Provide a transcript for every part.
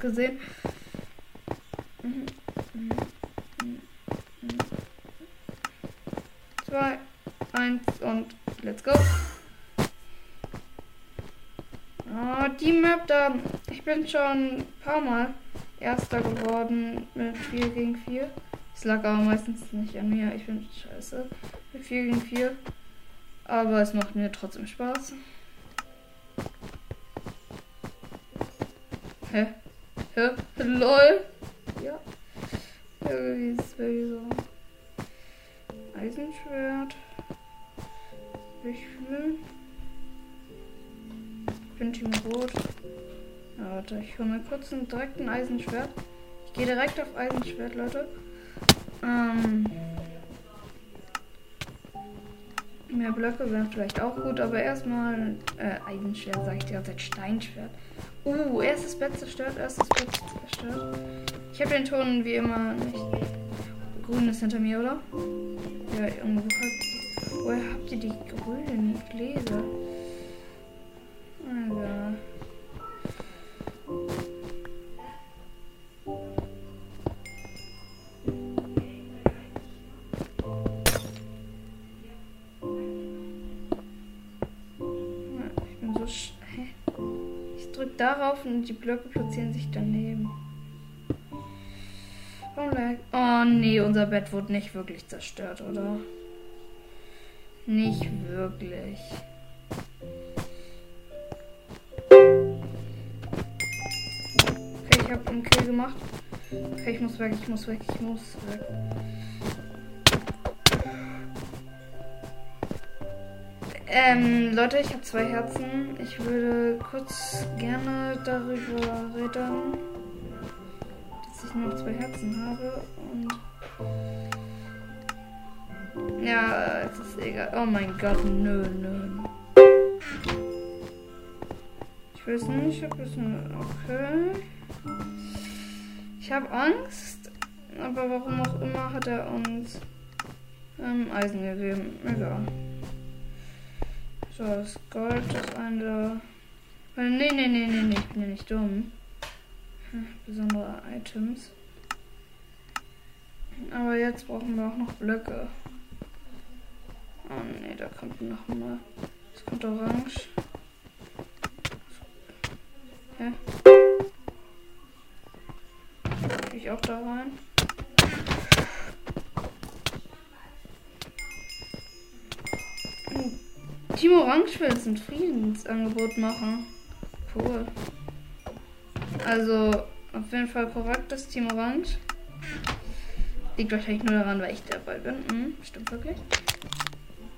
gesehen? Zwei, eins und let's go. Oh, die Map da. Ich bin schon ein paar Mal Erster geworden mit 4 gegen 4. Es lag aber meistens nicht an mir. Ich bin scheiße mit 4 gegen 4. Aber es macht mir trotzdem Spaß. Hä? Hä? LOL? Ja. Irgendwie ist irgendwie so. Eisenschwert. Ich fühle. Ich bin Team Rot. Ja, warte, ich hole mir kurz einen direkten Eisenschwert. Ich gehe direkt auf Eisenschwert, Leute. Ähm. Mehr Blöcke wären vielleicht auch gut, aber erstmal äh, Eisenschwert, sage ich die ganze Zeit Steinschwert. Uh, erstes Bett zerstört, erstes Bett zerstört. Ich habe den Ton wie immer nicht. Grün ist hinter mir, oder? Ja, irgendwo habt Woher habt ihr die grünen Gläser? Also. Darauf und die Blöcke platzieren sich daneben. Oh, oh nee, unser Bett wurde nicht wirklich zerstört, oder? Nicht wirklich. Okay, ich habe einen Kill gemacht. Okay, ich muss weg, ich muss weg, ich muss weg. Ähm, Leute, ich habe zwei Herzen. Ich würde kurz gerne darüber reden, dass ich noch zwei Herzen habe und ja, es ist egal. Oh mein Gott, nö, nö. Ich weiß nicht, ob es ein. Okay. Ich habe Angst, aber warum auch immer hat er uns ähm, Eisen gegeben. Egal. Das Gold ist eine. Äh, nee, nee, nee, nee, nee, ich bin ja nicht dumm. Hm, Besondere Items. Aber jetzt brauchen wir auch noch Blöcke. Oh nee, da kommt noch mal. Es kommt orange. Hä? Geh ich auch da rein? Team Orange will jetzt ein Friedensangebot machen. Cool. Also, auf jeden Fall korrektes Team Orange. Liegt wahrscheinlich nur daran, weil ich dabei bin. Hm, stimmt wirklich.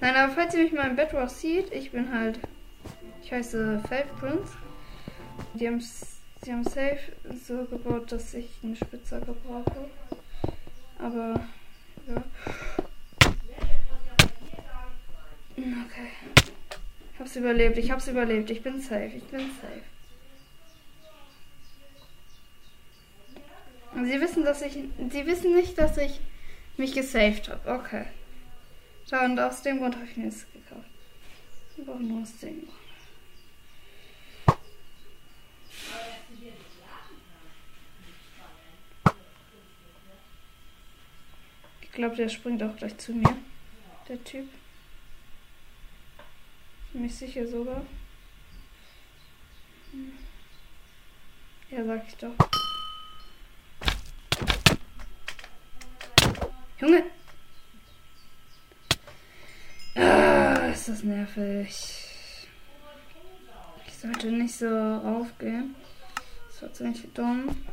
Nein, aber falls ihr mich mal im Bedrock sieht, ich bin halt. Ich heiße Feld Prince. Die haben, die haben safe so gebaut, dass ich eine Spitzhacke brauche. Aber, ja. Okay. Ich hab's überlebt, ich hab's überlebt, ich bin safe, ich bin safe. Sie wissen, dass ich. Sie wissen nicht, dass ich mich gesaved habe. Okay. Ja, und aus dem Grund habe ich mir das gekauft. Ich brauche nur aus dem Grund. Ich glaube, der springt auch gleich zu mir. Der Typ. Ziemlich sicher sogar. Ja, sag ich doch. Junge! Ah, ist das nervig. Ich sollte nicht so raufgehen. Das war ziemlich dumm.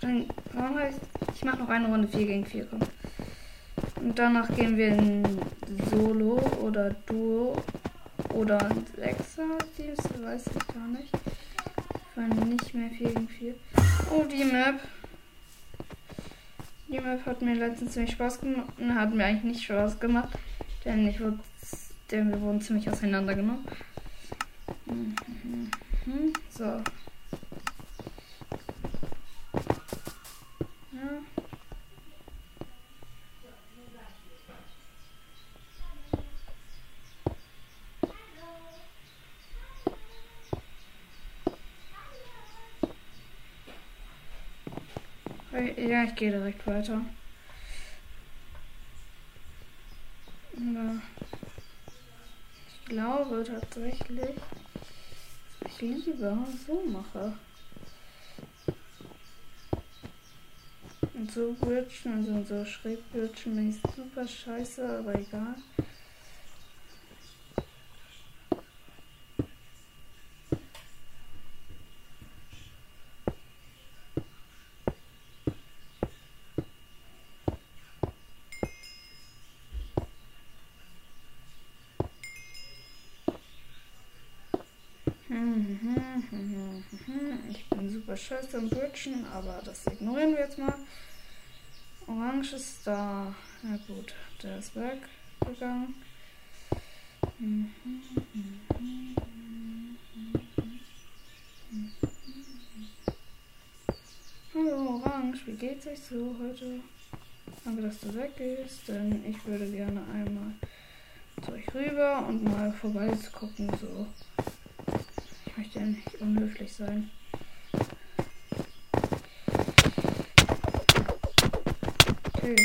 Dann, warum heißt, ich mache noch eine Runde 4 gegen 4, komm. Und danach gehen wir in Solo oder Duo oder Sechser Teams, weiß ich gar nicht. Weil nicht mehr 4 gegen 4. Oh, die Map. Die Map hat mir letztens ziemlich Spaß gemacht. Hat mir eigentlich nicht Spaß gemacht. Denn ich wurde, denn wir wurden ziemlich auseinandergenommen. Mhm. So. Ja. Ja, ich gehe direkt weiter. Ich glaube tatsächlich, dass ich lieber so mache. Und so bridgen, also so schräg bridgen bin ich super scheiße, aber egal. Ich bin super scheiße am Bridgen, aber das ignorieren wir jetzt mal. Orange ist da. Na gut, der ist weggegangen. Hallo Orange, wie geht's euch so heute? Danke, dass du weggehst, denn ich würde gerne einmal zu euch rüber und mal vorbei gucken, so. Ich möchte ja nicht unhöflich sein. Okay.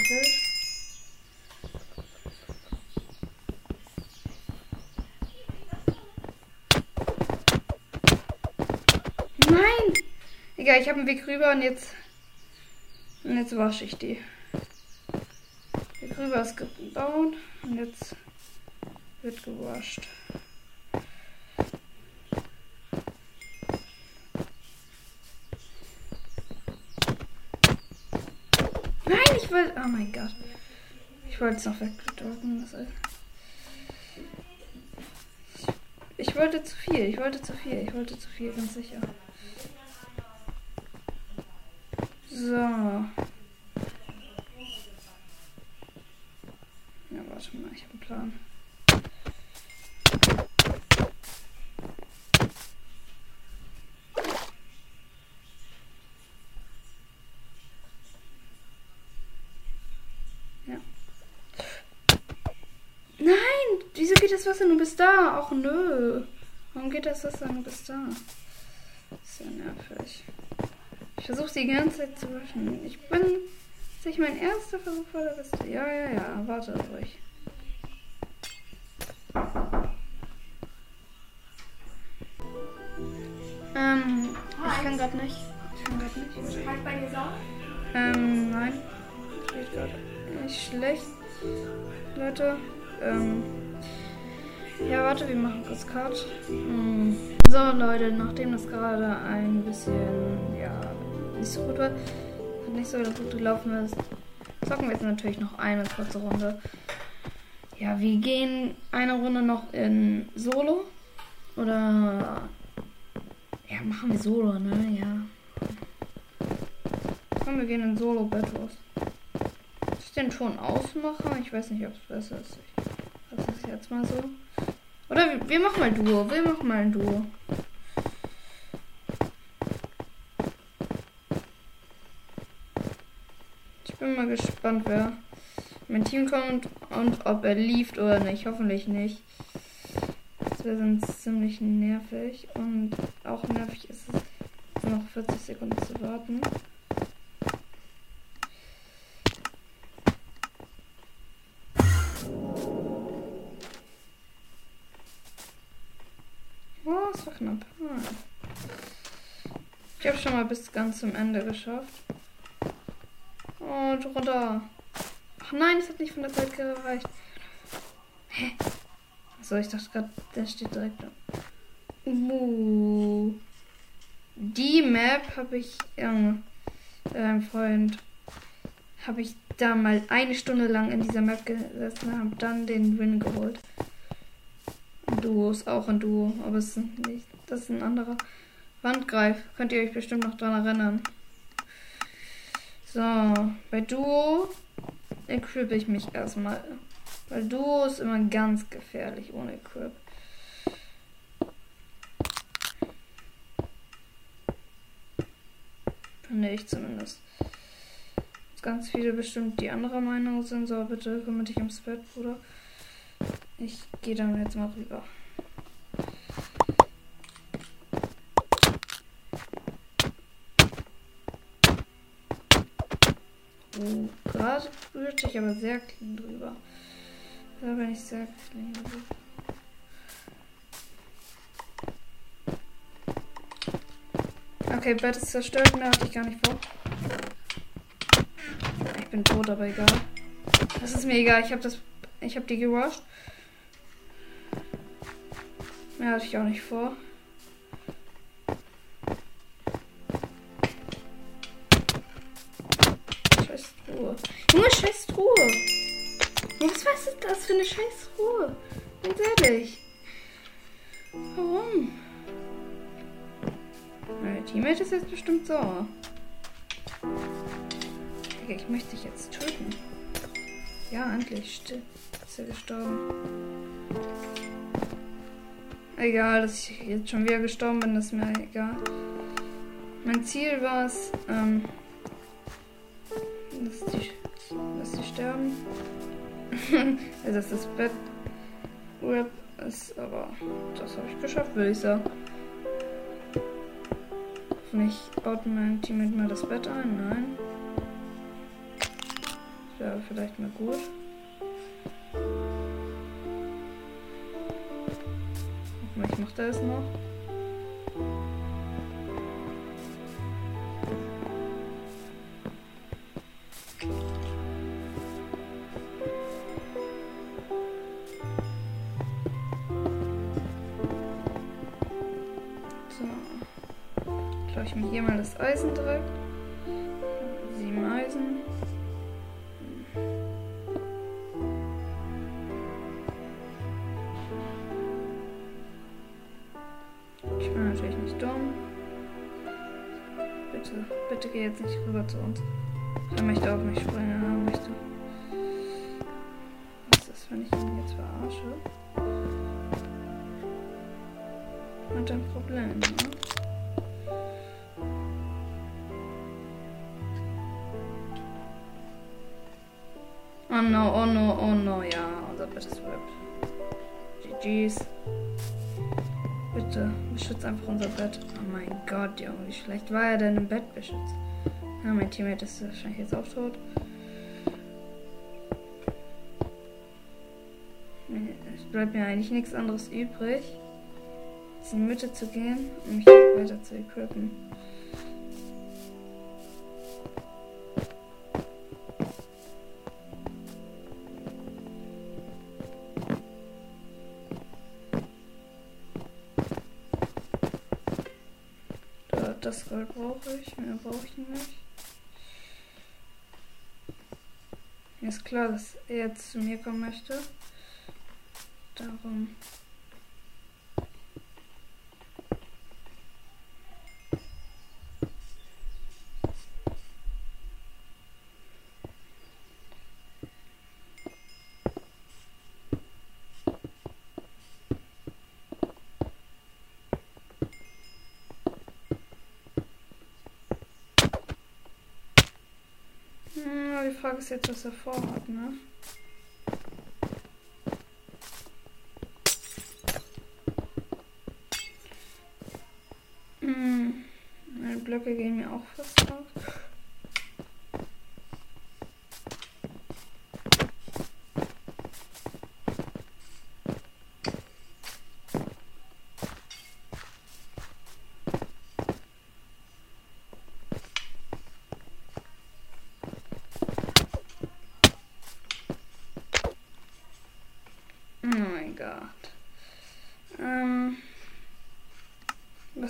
Nein! Egal, ich habe einen Weg rüber und jetzt. Und jetzt wasche ich die. Weg rüber ist gebaut und jetzt wird gewascht. Wollte. Oh mein Gott. Ich wollte es noch wegdrücken. Ich wollte zu viel. Ich wollte zu viel. Ich wollte zu viel, ganz sicher. So. Ja, warte mal, ich habe einen Plan. geht das Wasser nur bis da? Ach nö. Warum geht das Wasser nur bis da? Das ist ja nervig. Ich versuche die ganze Zeit zu waschen. Ich bin. Ist nicht mein erster Versuch vor der Beste. Ja, ja, ja. Warte ruhig. Ähm, ich kann gerade nicht. Ich kann gerade nicht. Halt bei dir Sau? Ähm, nein. Geht gerade nicht schlecht. Leute, ähm. Ja, warte, wir machen kurz Cut. Hm. So, Leute, nachdem das gerade ein bisschen, ja, nicht so gut war, nicht so gut gelaufen ist, zocken wir jetzt natürlich noch eine kurze Runde. Ja, wir gehen eine Runde noch in Solo. Oder. Ja, machen wir Solo, ne? Ja. Komm, wir gehen in Solo Battles. Soll ich den Ton ausmachen? Ich weiß nicht, ob es besser ist. Ich jetzt mal so. Oder wir, machen mal Duo. Wir machen mal ein Duo. Ich bin mal gespannt, wer mein Team kommt und ob er lieft oder nicht. Hoffentlich nicht. Das wäre sonst ziemlich nervig. Und auch nervig ist es, noch 40 Sekunden zu warten. Knapp. Hm. Ich habe schon mal bis ganz zum Ende geschafft. Und runter. Ach nein, es hat nicht von der Zeit gereicht. Hä? So, ich dachte gerade, der steht direkt da. Uh. Die Map habe ich, Junge, äh, Freund, habe ich da mal eine Stunde lang in dieser Map gesessen und habe dann den Win geholt. Duo ist auch ein Duo, aber es ist nicht. Das ist ein anderer Wandgreif. Könnt ihr euch bestimmt noch dran erinnern. So, bei Duo equippe ich mich erstmal. Weil Duo ist immer ganz gefährlich ohne Equip. Finde ich zumindest. Ganz viele bestimmt die andere Meinung sind. So, bitte kümmere dich ums Bett, Bruder. Ich gehe dann jetzt mal rüber. Da rührte ich aber sehr clean drüber. Da bin ich sehr clean drüber. Okay, Bett ist zerstört, mehr hatte ich gar nicht vor. Ich bin tot, aber egal. Das ist mir egal, ich habe das. Ich habe die gewascht. Mehr hatte ich auch nicht vor. Das für eine scheiß Truhe? Ganz ehrlich. Warum? Mein Teammate ist jetzt bestimmt sauer. Ich möchte dich jetzt töten. Ja, endlich. Ist er gestorben. Egal, dass ich jetzt schon wieder gestorben bin, ist mir egal. Mein Ziel war es, ähm, dass die, dass die sterben. also, das Bett Rip ist, aber das habe ich geschafft, würde ich sagen. Hoffentlich baut mein Team mit mir das Bett ein. Nein. Das wäre vielleicht mal gut. Macht er es noch. Das Eisen direkt. Sieben Eisen. Ich bin natürlich nicht dumm. Bitte, bitte geh jetzt nicht rüber zu uns. Er möchte auf mich springen, er möchte. Was ist wenn ich ihn jetzt verarsche? Hat ein Problem, ne? Oh no, oh no, oh no, ja, unser Bett ist ripped. GG's. Bitte, beschützt einfach unser Bett. Oh mein Gott, Junge, wie schlecht war er denn im Bett beschützt? Ja, mein Teammate ist wahrscheinlich jetzt auch tot. Es bleibt mir eigentlich nichts anderes übrig, als in die Mitte zu gehen und mich weiter zu equippen. Gold brauche ich, mehr brauche ich nicht. Mir ist klar, dass er jetzt zu mir kommen möchte. Darum. Hm, die Frage ist jetzt, was er vorhat, ne? Hm, meine Blöcke gehen mir auch fast auf. Oh mein Gott. Ähm,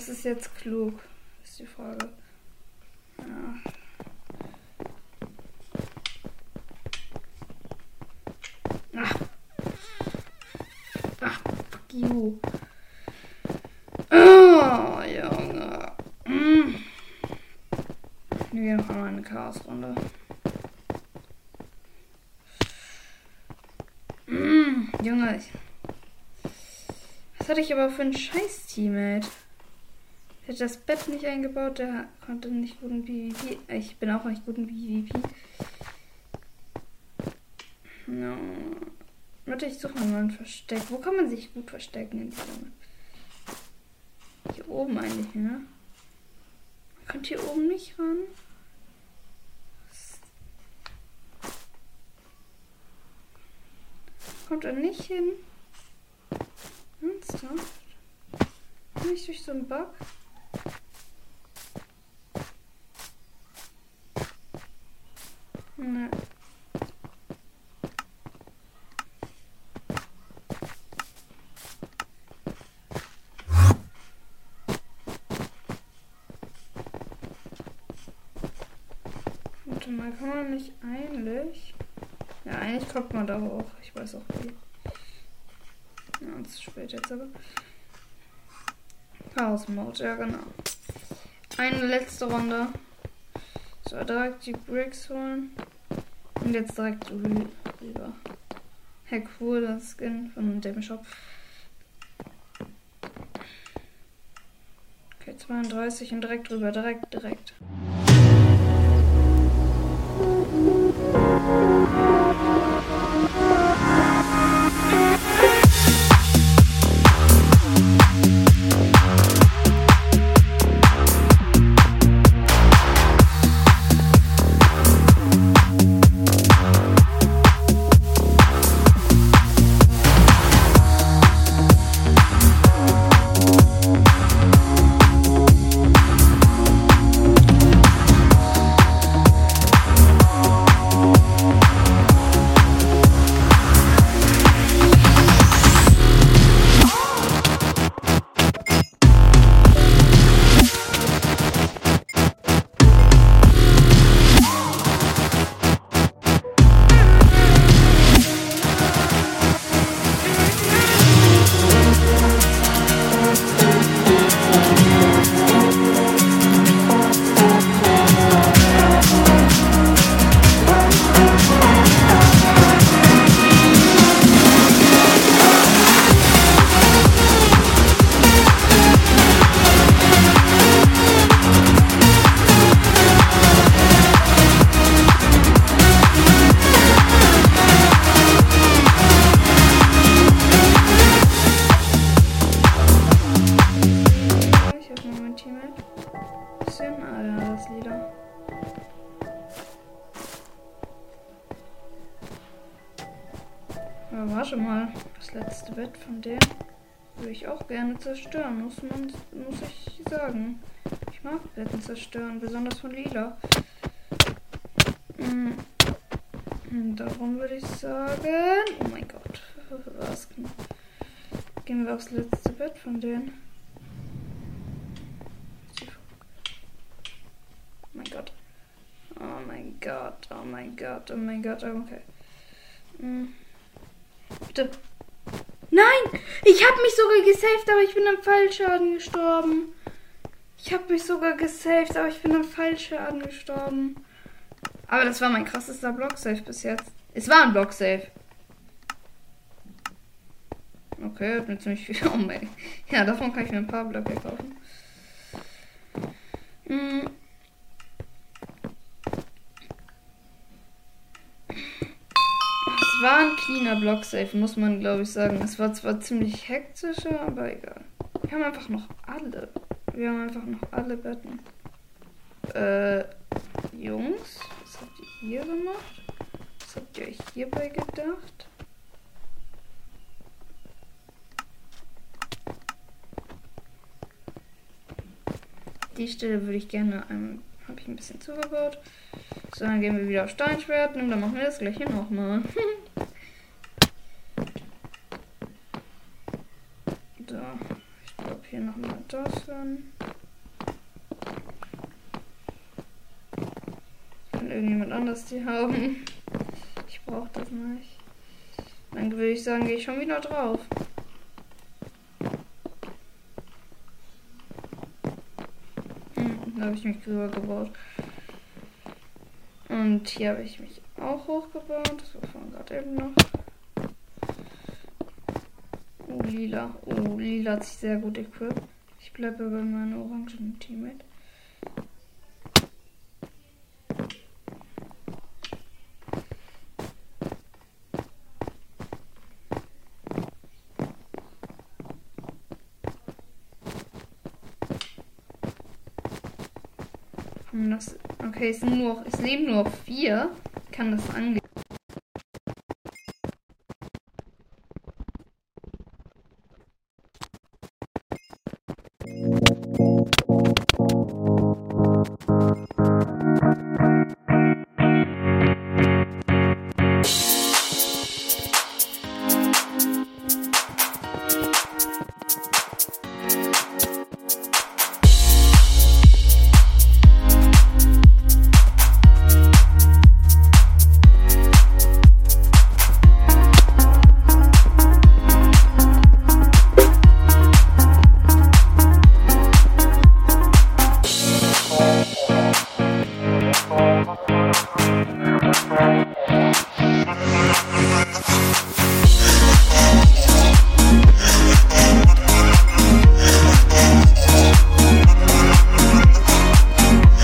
was ist jetzt klug? Ist die Frage. Ja. Ach. Ach, fuck you. Oh, Junge. Mm. Wir noch einmal eine Chaosrunde. Mm, Junge. ich- Was hatte ich aber für ein scheiß Teammate? Hat das Bett nicht eingebaut, der konnte nicht gut in PvP. Ich bin auch nicht gut in PvP. No. Warte, ich suche mal ein Versteck. Wo kann man sich gut verstecken in dieser Map? Hier oben eigentlich, ne? Man kommt hier oben nicht ran. kommt er nicht hin? Ernsthaft? Nicht durch so einen Bug? Ne. Warte mal, kann man nicht eigentlich... Ja, eigentlich kommt man da hoch. Ich weiß auch wie. Ja, es ist spät jetzt aber. Chaos Mode, ja genau. Eine letzte Runde. So, direkt die Bricks holen. Und jetzt direkt rüber. Hey, cool, das Skin von dem Shop. Okay, 32 und direkt rüber, direkt, direkt. Letzte Bett von dem würde ich auch gerne zerstören, muss man, muss ich sagen. Ich mag Betten zerstören, besonders von Lila. Mm. Darum würde ich sagen, oh mein Gott, was? Gehen wir aufs letzte Bett von denen. Oh mein Gott. Oh mein Gott, oh mein Gott, oh mein Gott, okay. Hm. Bitte. Nein! Ich habe mich sogar gesaved, aber ich bin am Fallschaden gestorben. Ich habe mich sogar gesaved, aber ich bin am Fallschaden gestorben. Aber das war mein krassester Blocksave bis jetzt. Es war ein Blocksave. Okay, hat mir ziemlich viel. Oh mein. Ja, davon kann ich mir ein paar Blöcke kaufen. Hm. War ein cleaner Blocksave, muss man glaube ich sagen. Es war zwar ziemlich hektischer, aber egal. Wir haben einfach noch alle. Wir haben einfach noch alle Betten. Äh, Jungs, was habt ihr hier gemacht? Was habt ihr euch hierbei gedacht? Die Stelle würde ich gerne, ähm, habe ich ein bisschen zugebaut. So, dann gehen wir wieder auf Steinschwert und dann machen wir das gleiche nochmal. so, ich glaube hier nochmal an. Kann irgendjemand anders die haben. Ich brauche das nicht. Dann würde ich sagen, gehe ich schon wieder drauf. Hm, da habe ich mich drüber gebaut. Und hier habe ich mich auch hochgebaut. Das war von gerade eben noch. Oh, lila. Oh, lila hat sich sehr gut equipped. Ich bleibe bei meinem orangen Teammate. Hm, okay, es, sind nur, es leben nur vier. Kann das angehen?